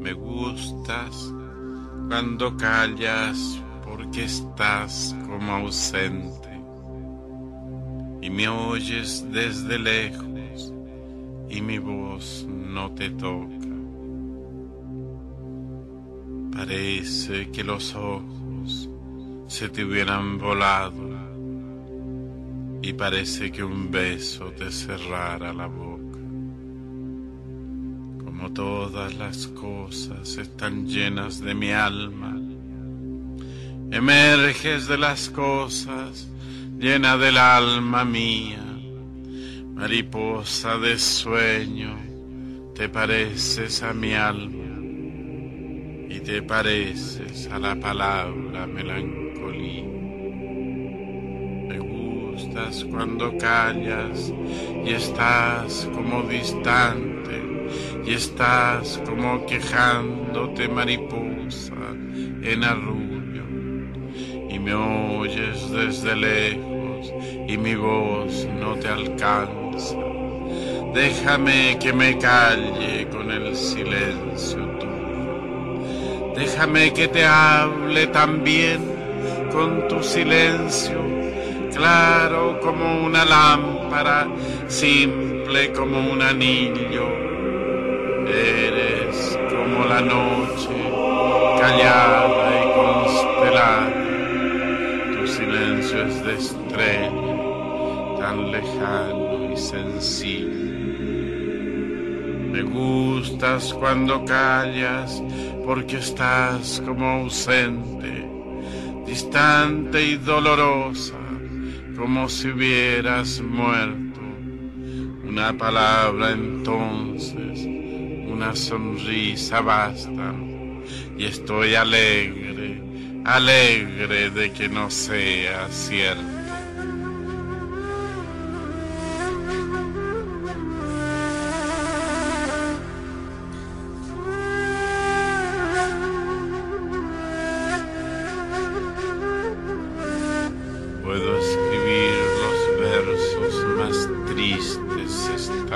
Me gustas cuando callas porque estás como ausente y me oyes desde lejos y mi voz no te toca. Parece que los ojos se te hubieran volado y parece que un beso te cerrara la boca. Como todas las cosas están llenas de mi alma, emerges de las cosas llena del alma mía, mariposa de sueño, te pareces a mi alma y te pareces a la palabra melancolía. Cuando callas y estás como distante y estás como quejándote mariposa en arrullo. Y me oyes desde lejos y mi voz no te alcanza. Déjame que me calle con el silencio Déjame que te hable también con tu silencio, claro como una lámpara, simple como un anillo. Eres como la noche, callada y constelada. Tu silencio es de estrella, tan lejano y sencillo. Me gustas cuando callas porque estás como ausente, distante y dolorosa, como si hubieras muerto. Una palabra entonces, una sonrisa bastan, y estoy alegre, alegre de que no sea cierto.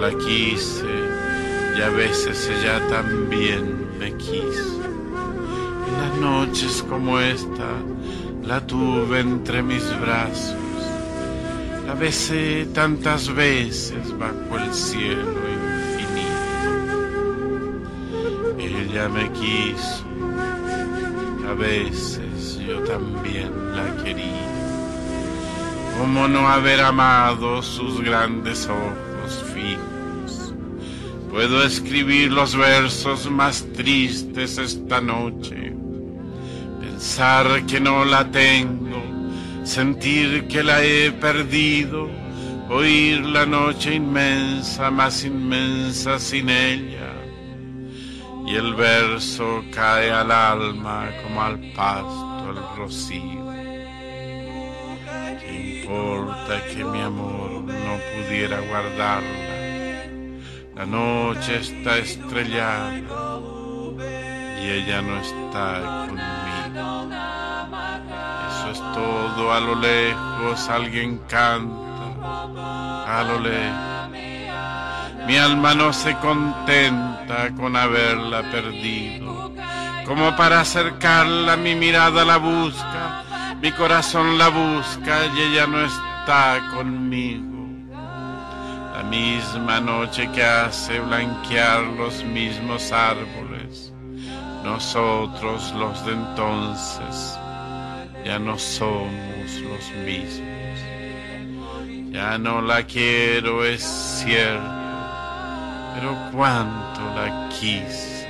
La quise y a veces ella también me quiso. En las noches como esta la tuve entre mis brazos, la besé tantas veces bajo el cielo infinito. Ella me quiso, a veces yo también la quería. ¿Cómo no haber amado sus grandes ojos fijos? Puedo escribir los versos más tristes esta noche. Pensar que no la tengo, sentir que la he perdido, oír la noche inmensa, más inmensa sin ella. Y el verso cae al alma como al pasto el rocío. ¿Qué importa que mi amor no pudiera guardarla? La noche está estrellada y ella no está conmigo. Eso es todo, a lo lejos alguien canta, a lo lejos. Mi alma no se contenta con haberla perdido. Como para acercarla, mi mirada la busca, mi corazón la busca y ella no está conmigo la misma noche que hace blanquear los mismos árboles, nosotros los de entonces ya no somos los mismos. Ya no la quiero, es cierto, pero cuánto la quise.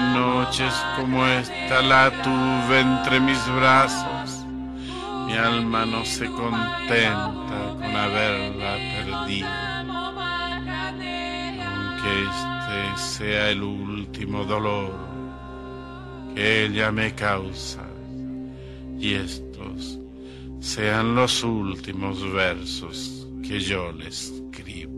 Noches como esta la tuve entre mis brazos. Mi alma no se contenta con haberla perdido. Aunque este sea el último dolor que ella me causa y estos sean los últimos versos que yo le escribo.